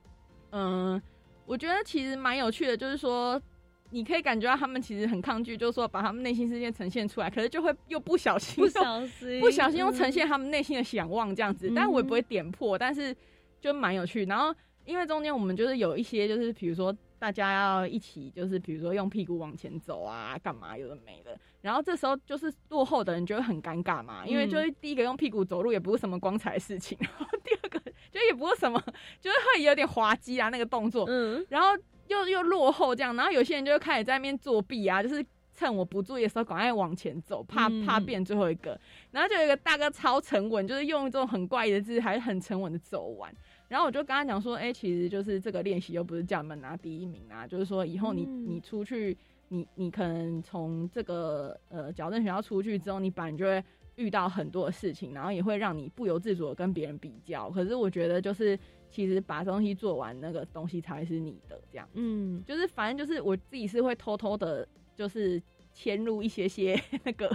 嗯，我觉得其实蛮有趣的，就是说。你可以感觉到他们其实很抗拒，就是说把他们内心世界呈现出来，可是就会又不小心，不小心，不小心又呈现他们内心的想望这样子。但我也不会点破，但是就蛮有趣。然后因为中间我们就是有一些，就是比如说大家要一起，就是比如说用屁股往前走啊，干嘛有的没的。然后这时候就是落后的人就会很尴尬嘛，因为就是第一个用屁股走路也不是什么光彩的事情，然后第二个就也不是什么，就是会有点滑稽啊那个动作。嗯，然后。又又落后这样，然后有些人就开始在那边作弊啊，就是趁我不注意的时候赶快往前走，怕怕变最后一个。然后就有一个大哥超沉稳，就是用这种很怪异的姿势，还是很沉稳的走完。然后我就跟他讲说，哎，其实就是这个练习又不是叫你们拿第一名啊，就是说以后你你出去，你你可能从这个呃矫正学校出去之后，你本来就会遇到很多的事情，然后也会让你不由自主的跟别人比较。可是我觉得就是。其实把东西做完，那个东西才是你的，这样。嗯，就是反正就是我自己是会偷偷的，就是迁入一些些 (laughs) 那个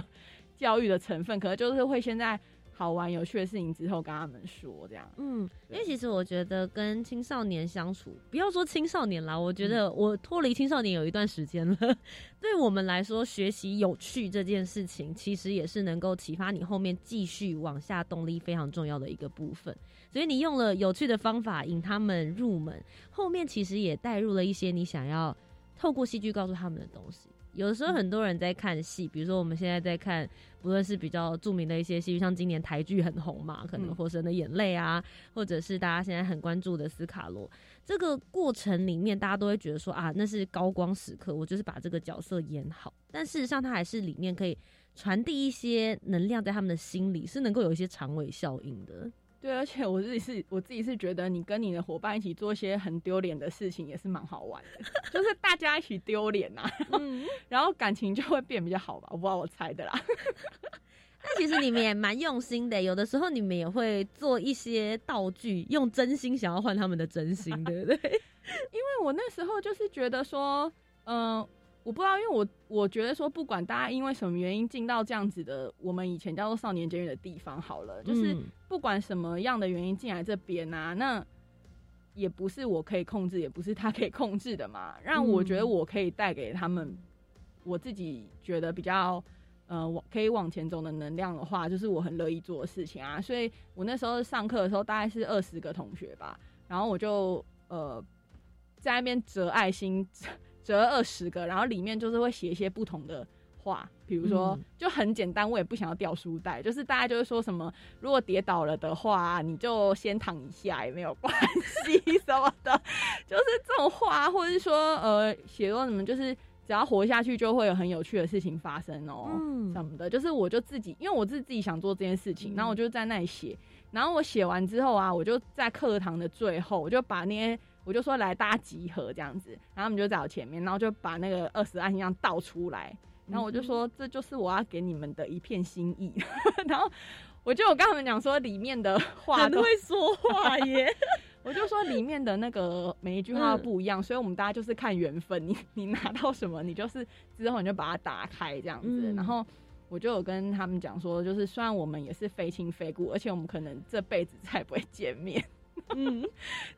教育的成分，可能就是会现在。好玩有趣的事情之后跟他们说，这样。嗯，因为其实我觉得跟青少年相处，不要说青少年啦，我觉得我脱离青少年有一段时间了。(laughs) 对我们来说，学习有趣这件事情，其实也是能够启发你后面继续往下动力非常重要的一个部分。所以你用了有趣的方法引他们入门，后面其实也带入了一些你想要透过戏剧告诉他们的东西。有的时候很多人在看戏，比如说我们现在在看，不论是比较著名的一些戏剧，像今年台剧很红嘛，可能《活神的眼泪》啊，或者是大家现在很关注的《斯卡罗》，这个过程里面，大家都会觉得说啊，那是高光时刻，我就是把这个角色演好。但事实上，它还是里面可以传递一些能量在他们的心里，是能够有一些长尾效应的。对，而且我自己是，我自己是觉得你跟你的伙伴一起做一些很丢脸的事情，也是蛮好玩的，就是大家一起丢脸呐，然后感情就会变比较好吧？我不知道我猜的啦。(laughs) 那其实你们也蛮用心的，有的时候你们也会做一些道具，用真心想要换他们的真心，对不对？(laughs) 因为我那时候就是觉得说，嗯。我不知道，因为我我觉得说，不管大家因为什么原因进到这样子的，我们以前叫做少年监狱的地方，好了，就是不管什么样的原因进来这边啊，那也不是我可以控制，也不是他可以控制的嘛。让我觉得我可以带给他们，我自己觉得比较呃，往可以往前走的能量的话，就是我很乐意做的事情啊。所以我那时候上课的时候，大概是二十个同学吧，然后我就呃。在那边折爱心，折二十个，然后里面就是会写一些不同的话，比如说就很简单，我也不想要掉书袋，就是大家就会说什么，如果跌倒了的话，你就先躺一下也没有关系什么的，就是这种话，或者是说呃，写说什么，就是只要活下去就会有很有趣的事情发生哦，什么的，就是我就自己，因为我是自己想做这件事情，然后我就在那里写，然后我写完之后啊，我就在课堂的最后，我就把那些。我就说来大家集合这样子，然后他们就在我前面，然后就把那个二十爱心样倒出来，然后我就说这就是我要给你们的一片心意，(laughs) 然后我就我跟他们讲说里面的话都会说话耶，(laughs) 我就说里面的那个每一句话不一样，所以我们大家就是看缘分，你你拿到什么，你就是之后你就把它打开这样子，然后我就有跟他们讲说，就是虽然我们也是非亲非故，而且我们可能这辈子再也不会见面。嗯，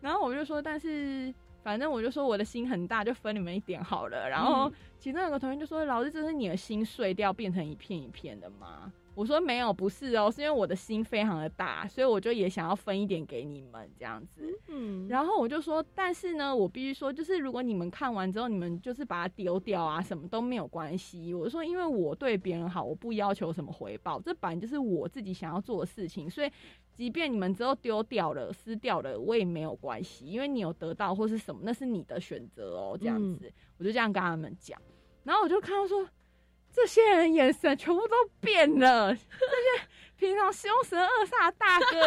然后我就说，但是反正我就说我的心很大，就分你们一点好了。然后其中有个同学就说：“老师，这是你的心碎掉变成一片一片的吗？”我说：“没有，不是哦，是因为我的心非常的大，所以我就也想要分一点给你们这样子。”嗯，然后我就说：“但是呢，我必须说，就是如果你们看完之后，你们就是把它丢掉啊，什么都没有关系。”我说：“因为我对别人好，我不要求什么回报，这本来就是我自己想要做的事情，所以。”即便你们之后丢掉了、撕掉了，我也没有关系，因为你有得到或是什么，那是你的选择哦。这样子，我就这样跟他们讲。然后我就看到说，这些人眼神全部都变了。这些平常凶神恶煞的大哥，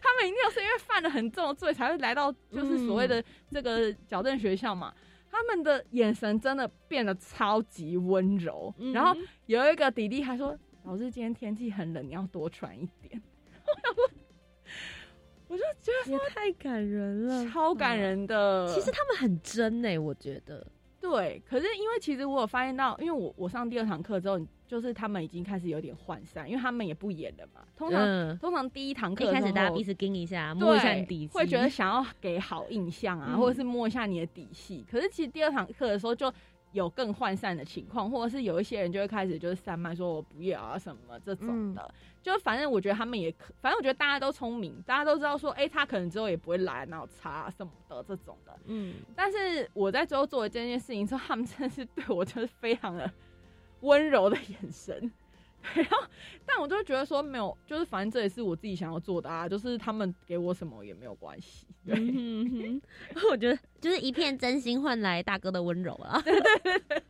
他们一定是因为犯了很重的罪，才会来到就是所谓的这个矫正学校嘛。他们的眼神真的变得超级温柔。然后有一个弟弟还说：“老师，今天天气很冷，你要多穿一点。” (laughs) 我就觉得也太感人了，超感人的。其实他们很真哎，我觉得对。可是因为其实我有发现到，因为我我上第二堂课之后，就是他们已经开始有点涣散，因为他们也不演了嘛。通常通常第一堂课一开始大家彼此盯一下，摸一下底会觉得想要给好印象啊，或者是摸一下你的底细。可是其实第二堂课的时候就。有更涣散的情况，或者是有一些人就会开始就是散漫，说我不要啊什么这种的，就反正我觉得他们也可，反正我觉得大家都聪明，大家都知道说，哎，他可能之后也不会来，然后差什么的这种的，嗯。但是我在之后做了这件事情之后，他们真的是对我就是非常的温柔的眼神。(laughs) 然后，但我就觉得说没有，就是反正这也是我自己想要做的啊，就是他们给我什么也没有关系。(laughs) 对，(laughs) 我觉得就是一片真心换来大哥的温柔啊。对对对。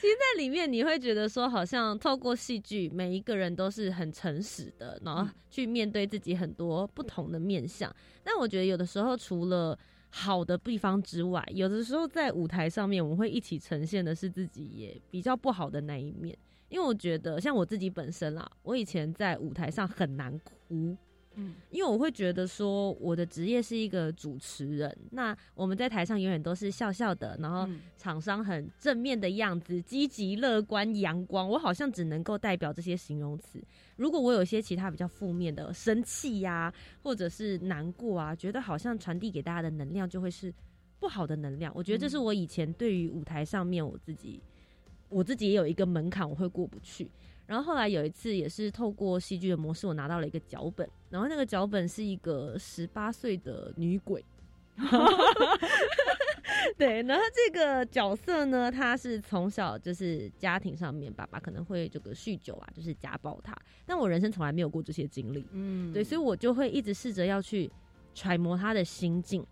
其实，在里面你会觉得说，好像透过戏剧，每一个人都是很诚实的，然后去面对自己很多不同的面相。但我觉得有的时候，除了好的地方之外，有的时候在舞台上面，我们会一起呈现的是自己也比较不好的那一面。因为我觉得，像我自己本身啦，我以前在舞台上很难哭，嗯，因为我会觉得说，我的职业是一个主持人，那我们在台上永远都是笑笑的，然后厂商很正面的样子，积极乐观、阳光，我好像只能够代表这些形容词。如果我有一些其他比较负面的，生气呀，或者是难过啊，觉得好像传递给大家的能量就会是不好的能量。我觉得这是我以前对于舞台上面我自己。我自己也有一个门槛，我会过不去。然后后来有一次，也是透过戏剧的模式，我拿到了一个脚本。然后那个脚本是一个十八岁的女鬼，(laughs) 对。然后这个角色呢，她是从小就是家庭上面，爸爸可能会这个酗酒啊，就是家暴她。但我人生从来没有过这些经历，嗯，对，所以我就会一直试着要去揣摩她的心境。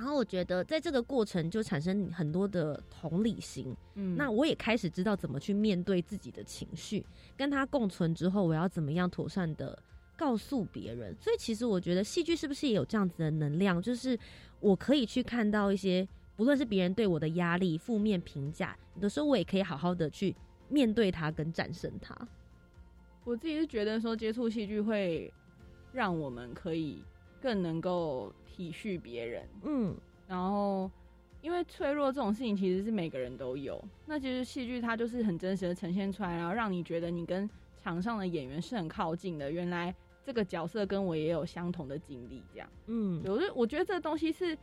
然后我觉得，在这个过程就产生很多的同理心，嗯，那我也开始知道怎么去面对自己的情绪，跟他共存之后，我要怎么样妥善的告诉别人。所以，其实我觉得戏剧是不是也有这样子的能量，就是我可以去看到一些，不论是别人对我的压力、负面评价，有的时候我也可以好好的去面对它，跟战胜它。我自己是觉得说，接触戏剧会让我们可以更能够。体恤别人，嗯，然后因为脆弱这种事情其实是每个人都有，那其实戏剧它就是很真实的呈现出来，然后让你觉得你跟场上的演员是很靠近的。原来这个角色跟我也有相同的经历，这样，嗯，我就我觉得这个东西是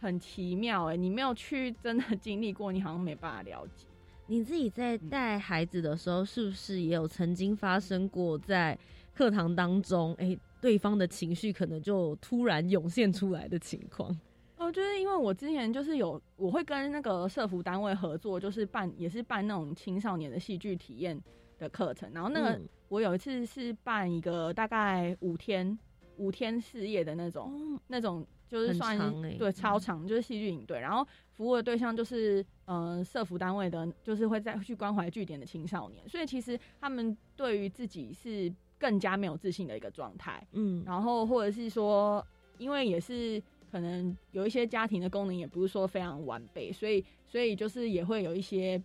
很奇妙哎，你没有去真的经历过，你好像没办法了解。你自己在带孩子的时候，是不是也有曾经发生过在课堂当中，哎，对方的情绪可能就突然涌现出来的情况？哦，就是因为我之前就是有，我会跟那个社服单位合作，就是办也是办那种青少年的戏剧体验的课程。然后那个我有一次是办一个大概五天五天四夜的那种，那种就是算对超长，就是戏剧营队。然后服务的对象就是嗯社服单位的，就是会再去关怀据点的青少年。所以其实他们对于自己是更加没有自信的一个状态。嗯，然后或者是说，因为也是。可能有一些家庭的功能也不是说非常完备，所以所以就是也会有一些，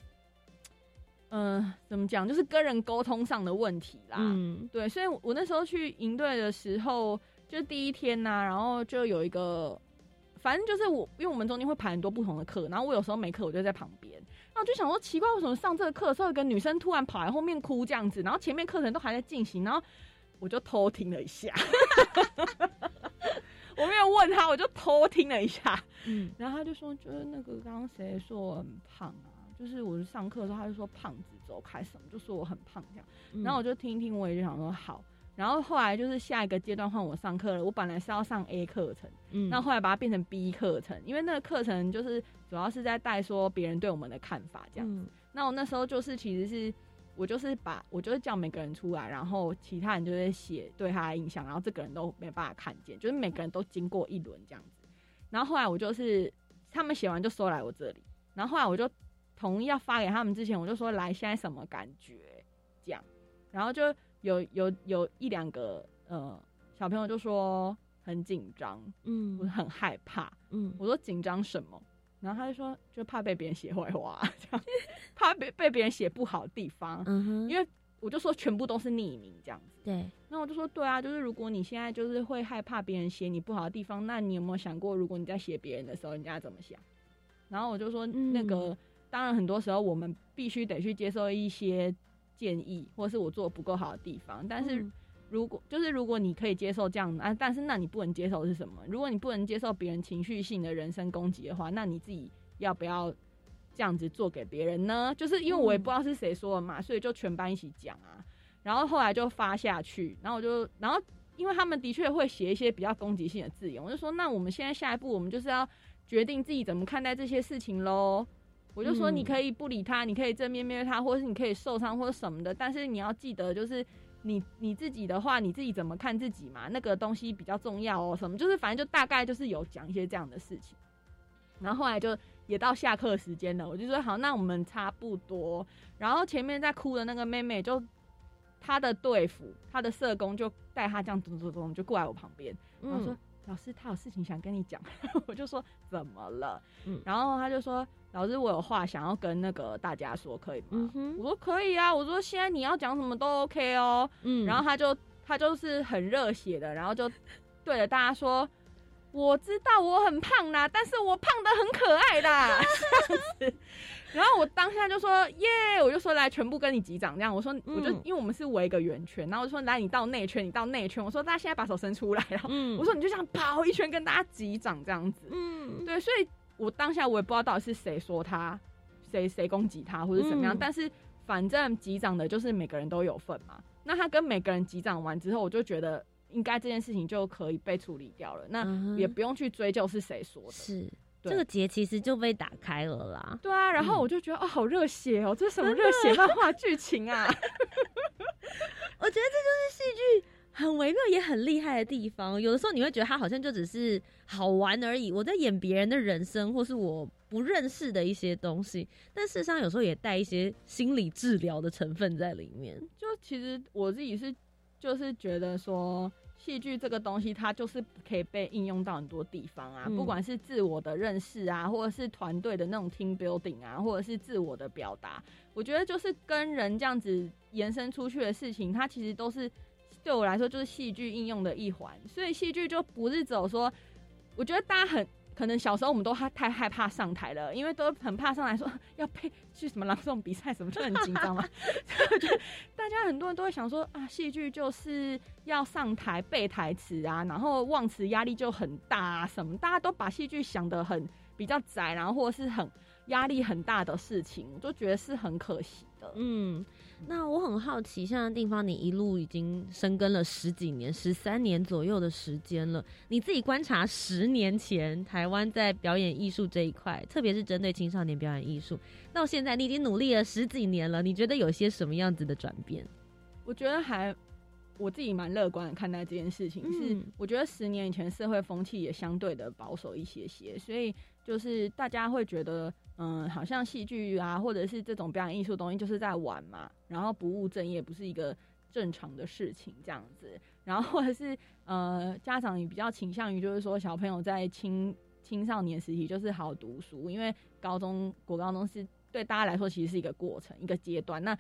嗯，怎么讲，就是跟人沟通上的问题啦。嗯，对，所以我那时候去营队的时候，就第一天呐，然后就有一个，反正就是我，因为我们中间会排很多不同的课，然后我有时候没课，我就在旁边，然后就想说奇怪，为什么上这个课的时候，一个女生突然跑来后面哭这样子，然后前面课程都还在进行，然后我就偷听了一下。(laughs) 我没有问他，我就偷听了一下，嗯，然后他就说，就是那个刚刚谁说我很胖啊？就是我上课的时候，他就说胖子走开什么，就说我很胖这样。然后我就听一听，我也就想说好。然后后来就是下一个阶段换我上课了，我本来是要上 A 课程，嗯，那后来把它变成 B 课程，因为那个课程就是主要是在带说别人对我们的看法这样子。那我那时候就是其实是。我就是把我就是叫每个人出来，然后其他人就是写对他的印象，然后这个人都没办法看见，就是每个人都经过一轮这样子。然后后来我就是他们写完就收来我这里，然后后来我就同意要发给他们之前，我就说来现在什么感觉这样，然后就有有有一两个呃小朋友就说很紧张，嗯，我很害怕，嗯，我说紧张什么？然后他就说，就怕被别人写坏话，(laughs) 这样怕被被别人写不好的地方。嗯哼，因为我就说全部都是匿名这样子。对。那我就说，对啊，就是如果你现在就是会害怕别人写你不好的地方，那你有没有想过，如果你在写别人的时候，人家怎么想？然后我就说，那个当然很多时候我们必须得去接受一些建议，或是我做的不够好的地方，但是。如果就是如果你可以接受这样啊，但是那你不能接受是什么？如果你不能接受别人情绪性的人身攻击的话，那你自己要不要这样子做给别人呢？就是因为我也不知道是谁说的嘛，所以就全班一起讲啊。然后后来就发下去，然后我就然后因为他们的确会写一些比较攻击性的字眼，我就说那我们现在下一步我们就是要决定自己怎么看待这些事情喽。我就说你可以不理他，你可以正面面对他，或者是你可以受伤或者什么的，但是你要记得就是。你你自己的话，你自己怎么看自己嘛？那个东西比较重要哦。什么就是反正就大概就是有讲一些这样的事情。然后后来就也到下课时间了，我就说好，那我们差不多。然后前面在哭的那个妹妹，就她的队服，她的社工就带她这样走走走，就过来我旁边，然后说。老师，她有事情想跟你讲，(laughs) 我就说怎么了？嗯，然后她就说，老师，我有话想要跟那个大家说，可以吗？我说可以啊，我说现在你要讲什么都 OK 哦。嗯，然后他就他就是很热血的，然后就对着大家说。我知道我很胖啦，但是我胖的很可爱的这样子。(laughs) (laughs) 然后我当下就说耶，我就说来全部跟你击掌这样。我说我就因为我们是围一个圆圈，然后我就说来你到内圈，你到内圈。我说大家现在把手伸出来，然后我说你就这样跑一圈跟大家击掌这样子。嗯，对，所以我当下我也不知道到底是谁说他，谁谁攻击他或者怎么样，但是反正击掌的就是每个人都有份嘛。那他跟每个人击掌完之后，我就觉得。应该这件事情就可以被处理掉了，那也不用去追究是谁说的。是这个结其实就被打开了啦。对啊，然后我就觉得哦，好热血哦，这是什么热血漫画剧情啊？(laughs) 我觉得这就是戏剧很微妙也很厉害的地方。有的时候你会觉得它好像就只是好玩而已，我在演别人的人生，或是我不认识的一些东西，但事实上有时候也带一些心理治疗的成分在里面。就其实我自己是。就是觉得说，戏剧这个东西，它就是可以被应用到很多地方啊，不管是自我的认识啊，或者是团队的那种 team building 啊，或者是自我的表达，我觉得就是跟人这样子延伸出去的事情，它其实都是对我来说就是戏剧应用的一环。所以戏剧就不是走说，我觉得大家很可能小时候我们都害太害怕上台了，因为都很怕上来说要背去什么朗诵比赛什么，就很紧张嘛。(laughs) 我觉得大家很多人都会想说啊，戏剧就是要上台背台词啊，然后忘词压力就很大啊，什么大家都把戏剧想得很比较窄，然后或是很压力很大的事情，我就觉得是很可惜的。嗯。那我很好奇，像地方，你一路已经深耕了十几年、十三年左右的时间了。你自己观察十年前台湾在表演艺术这一块，特别是针对青少年表演艺术，到现在你已经努力了十几年了，你觉得有些什么样子的转变？我觉得还我自己蛮乐观的看待这件事情，是我觉得十年以前社会风气也相对的保守一些些，所以就是大家会觉得。嗯，好像戏剧啊，或者是这种表演艺术东西，就是在玩嘛，然后不务正业，不是一个正常的事情这样子。然后或者是呃，家长也比较倾向于就是说，小朋友在青青少年时期就是好好读书，因为高中、国高中是对大家来说其实是一个过程、一个阶段。那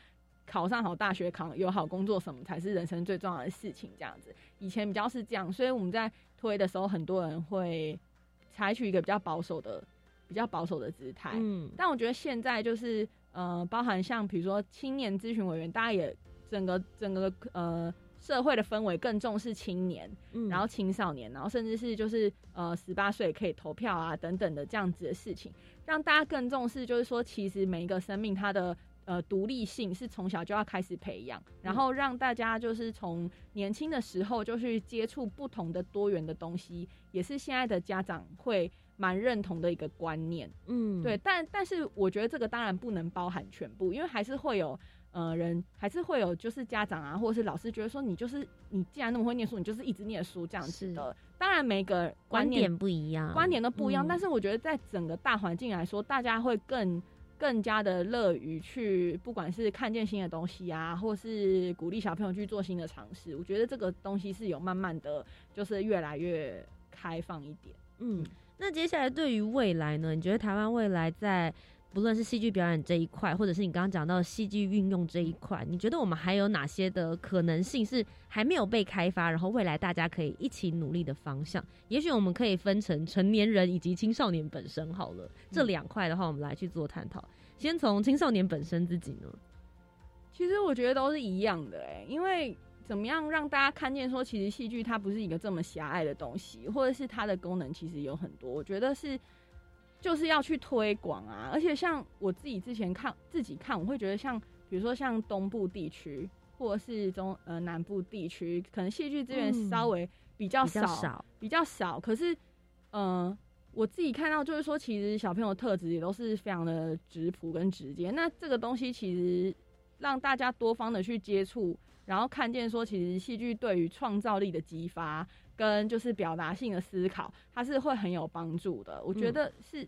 考上好大学、考有好工作什么才是人生最重要的事情，这样子。以前比较是这样，所以我们在推的时候，很多人会采取一个比较保守的。比较保守的姿态，嗯，但我觉得现在就是呃，包含像比如说青年咨询委员，大家也整个整个呃社会的氛围更重视青年，嗯，然后青少年，然后甚至是就是呃十八岁可以投票啊等等的这样子的事情，让大家更重视，就是说其实每一个生命它的呃独立性是从小就要开始培养，然后让大家就是从年轻的时候就去接触不同的多元的东西，也是现在的家长会。蛮认同的一个观念，嗯，对，但但是我觉得这个当然不能包含全部，因为还是会有呃人，还是会有就是家长啊，或者是老师觉得说你就是你既然那么会念书，你就是一直念书这样子的。当然每个观点不一样，观点都不一样，但是我觉得在整个大环境来说，大家会更更加的乐于去，不管是看见新的东西啊，或是鼓励小朋友去做新的尝试。我觉得这个东西是有慢慢的就是越来越开放一点，嗯。那接下来对于未来呢？你觉得台湾未来在不论是戏剧表演这一块，或者是你刚刚讲到戏剧运用这一块，你觉得我们还有哪些的可能性是还没有被开发？然后未来大家可以一起努力的方向？也许我们可以分成成年人以及青少年本身好了，这两块的话，我们来去做探讨。先从青少年本身自己呢？其实我觉得都是一样的哎，因为。怎么样让大家看见说，其实戏剧它不是一个这么狭隘的东西，或者是它的功能其实有很多。我觉得是就是要去推广啊。而且像我自己之前看自己看，我会觉得像比如说像东部地区或者是中呃南部地区，可能戏剧资源稍微比较少，比较少。可是嗯，我自己看到就是说，其实小朋友特质也都是非常的直朴跟直接。那这个东西其实让大家多方的去接触。然后看见说，其实戏剧对于创造力的激发跟就是表达性的思考，它是会很有帮助的。我觉得是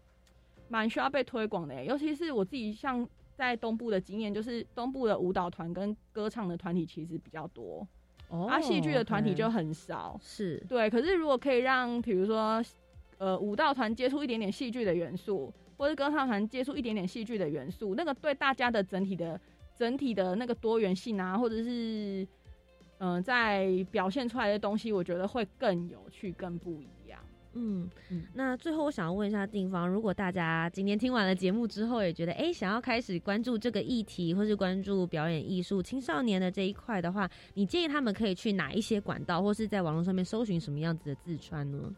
蛮需要被推广的，尤其是我自己像在东部的经验，就是东部的舞蹈团跟歌唱的团体其实比较多，而戏剧的团体就很少。是对，可是如果可以让比如说呃舞蹈团接触一点点戏剧的元素，或者歌唱团接触一点点戏剧的元素，那个对大家的整体的。整体的那个多元性啊，或者是嗯，在表现出来的东西，我觉得会更有趣、更不一样。嗯，那最后我想要问一下定方，如果大家今天听完了节目之后，也觉得哎，想要开始关注这个议题，或是关注表演艺术、青少年的这一块的话，你建议他们可以去哪一些管道，或是在网络上面搜寻什么样子的自穿呢？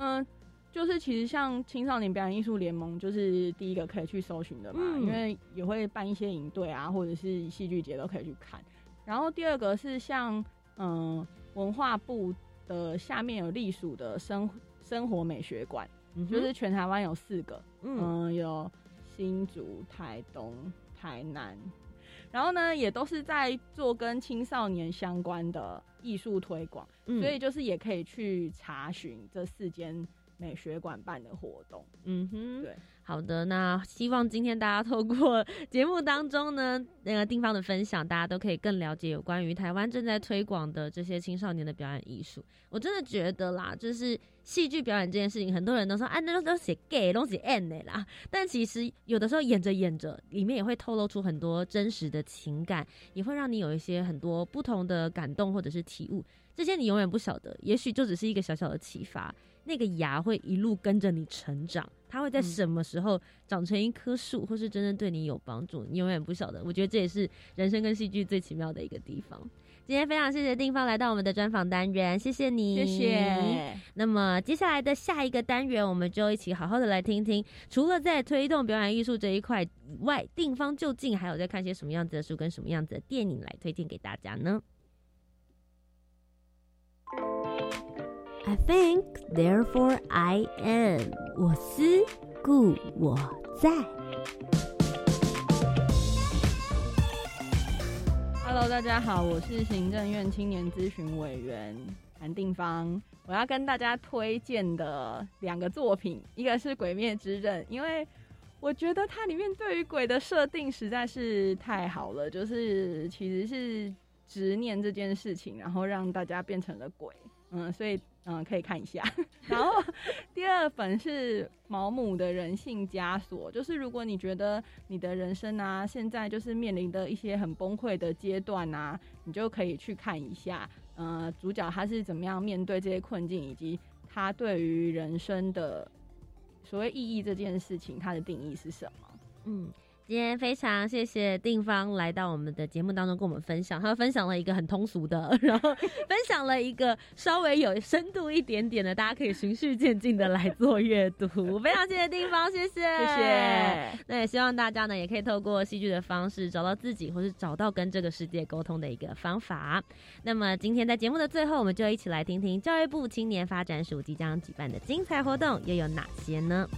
嗯。就是其实像青少年表演艺术联盟，就是第一个可以去搜寻的嘛，因为也会办一些营队啊，或者是戏剧节都可以去看。然后第二个是像嗯文化部的下面有隶属的生生活美学馆，就是全台湾有四个，嗯，有新竹、台东、台南，然后呢也都是在做跟青少年相关的艺术推广，所以就是也可以去查询这四间。美学馆办的活动，嗯哼，对，好的，那希望今天大家透过 (laughs) 节目当中呢，那个地方的分享，大家都可以更了解有关于台湾正在推广的这些青少年的表演艺术。我真的觉得啦，就是戏剧表演这件事情，很多人都说啊，那都写 gay 都写 end 的啦，但其实有的时候演着演着，里面也会透露出很多真实的情感，也会让你有一些很多不同的感动或者是体悟。这些你永远不晓得，也许就只是一个小小的启发。那个牙会一路跟着你成长，它会在什么时候长成一棵树，或是真正对你有帮助，你永远不晓得。我觉得这也是人生跟戏剧最奇妙的一个地方。今天非常谢谢定方来到我们的专访单元，谢谢你，谢谢。那么接下来的下一个单元，我们就一起好好的来听听，除了在推动表演艺术这一块以外，定方究竟还有在看些什么样子的书跟什么样子的电影来推荐给大家呢？I think, therefore I am。我思故我在。Hello，大家好，我是行政院青年咨询委员韩定芳。我要跟大家推荐的两个作品，一个是《鬼灭之刃》，因为我觉得它里面对于鬼的设定实在是太好了，就是其实是执念这件事情，然后让大家变成了鬼。嗯，所以。嗯，可以看一下。(laughs) 然后第二本是毛姆的人性枷锁，就是如果你觉得你的人生啊，现在就是面临的一些很崩溃的阶段啊，你就可以去看一下。呃，主角他是怎么样面对这些困境，以及他对于人生的所谓意义这件事情，他的定义是什么？嗯。今天非常谢谢定方来到我们的节目当中跟我们分享，他分享了一个很通俗的，然后分享了一个稍微有深度一点点的，大家可以循序渐进的来做阅读。(laughs) 非常谢谢定方，谢谢，谢谢。那也希望大家呢，也可以透过戏剧的方式找到自己，或是找到跟这个世界沟通的一个方法。那么今天在节目的最后，我们就一起来听听教育部青年发展署即将举办的精彩活动又有哪些呢？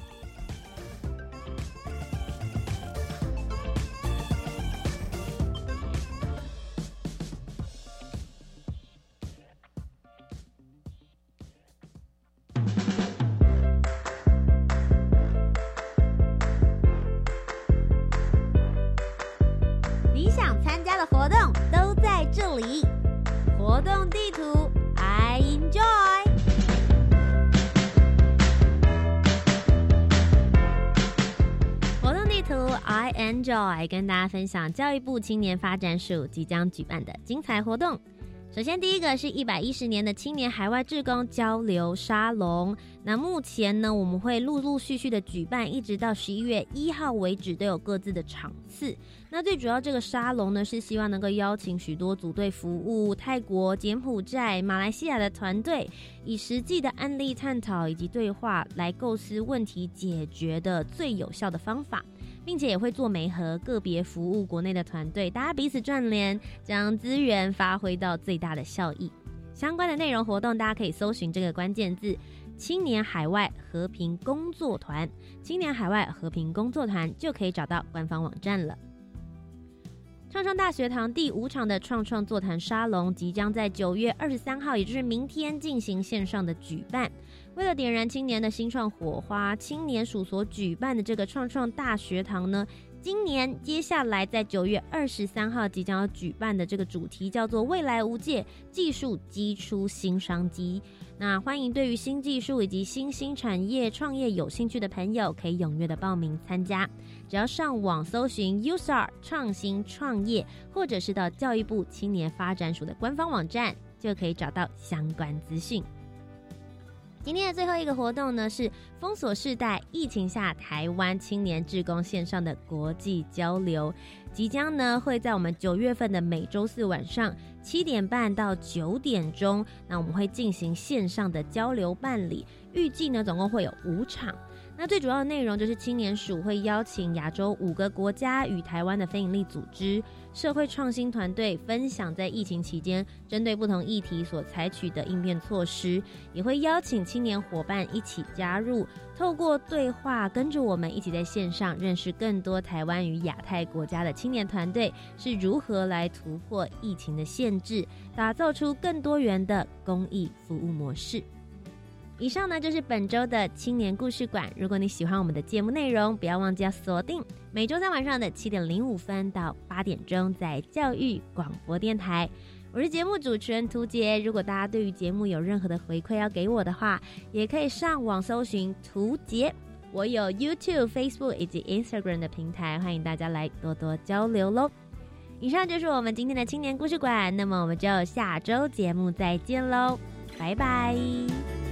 来跟大家分享教育部青年发展署即将举办的精彩活动。首先，第一个是一百一十年的青年海外志工交流沙龙。那目前呢，我们会陆陆续续的举办，一直到十一月一号为止，都有各自的场次。那最主要这个沙龙呢，是希望能够邀请许多组队服务泰国、柬埔寨、马来西亚的团队，以实际的案例探讨以及对话，来构思问题解决的最有效的方法。并且也会做媒合个别服务国内的团队，大家彼此串联，将资源发挥到最大的效益。相关的内容活动，大家可以搜寻这个关键字“青年海外和平工作团”，“青年海外和平工作团”就可以找到官方网站了。创创大学堂第五场的创创座谈沙龙，即将在九月二十三号，也就是明天进行线上的举办。为了点燃青年的新创火花，青年署所举办的这个创创大学堂呢，今年接下来在九月二十三号即将要举办的这个主题叫做“未来无界，技术激出新商机”。那欢迎对于新技术以及新兴产业创业有兴趣的朋友，可以踊跃的报名参加。只要上网搜寻 “user 创新创业”，或者是到教育部青年发展署的官方网站，就可以找到相关资讯。今天的最后一个活动呢，是封锁世代疫情下台湾青年志工线上的国际交流，即将呢会在我们九月份的每周四晚上七点半到九点钟，那我们会进行线上的交流办理，预计呢总共会有五场。那最主要的内容就是青年署会邀请亚洲五个国家与台湾的非营利组织、社会创新团队分享在疫情期间针对不同议题所采取的应变措施，也会邀请青年伙伴一起加入，透过对话，跟着我们一起在线上认识更多台湾与亚太国家的青年团队是如何来突破疫情的限制，打造出更多元的公益服务模式。以上呢就是本周的青年故事馆。如果你喜欢我们的节目内容，不要忘记要锁定每周三晚上的七点零五分到八点钟，在教育广播电台。我是节目主持人涂杰。如果大家对于节目有任何的回馈要给我的话，也可以上网搜寻涂杰。我有 YouTube、Facebook 以及 Instagram 的平台，欢迎大家来多多交流喽。以上就是我们今天的青年故事馆，那么我们就下周节目再见喽，拜拜。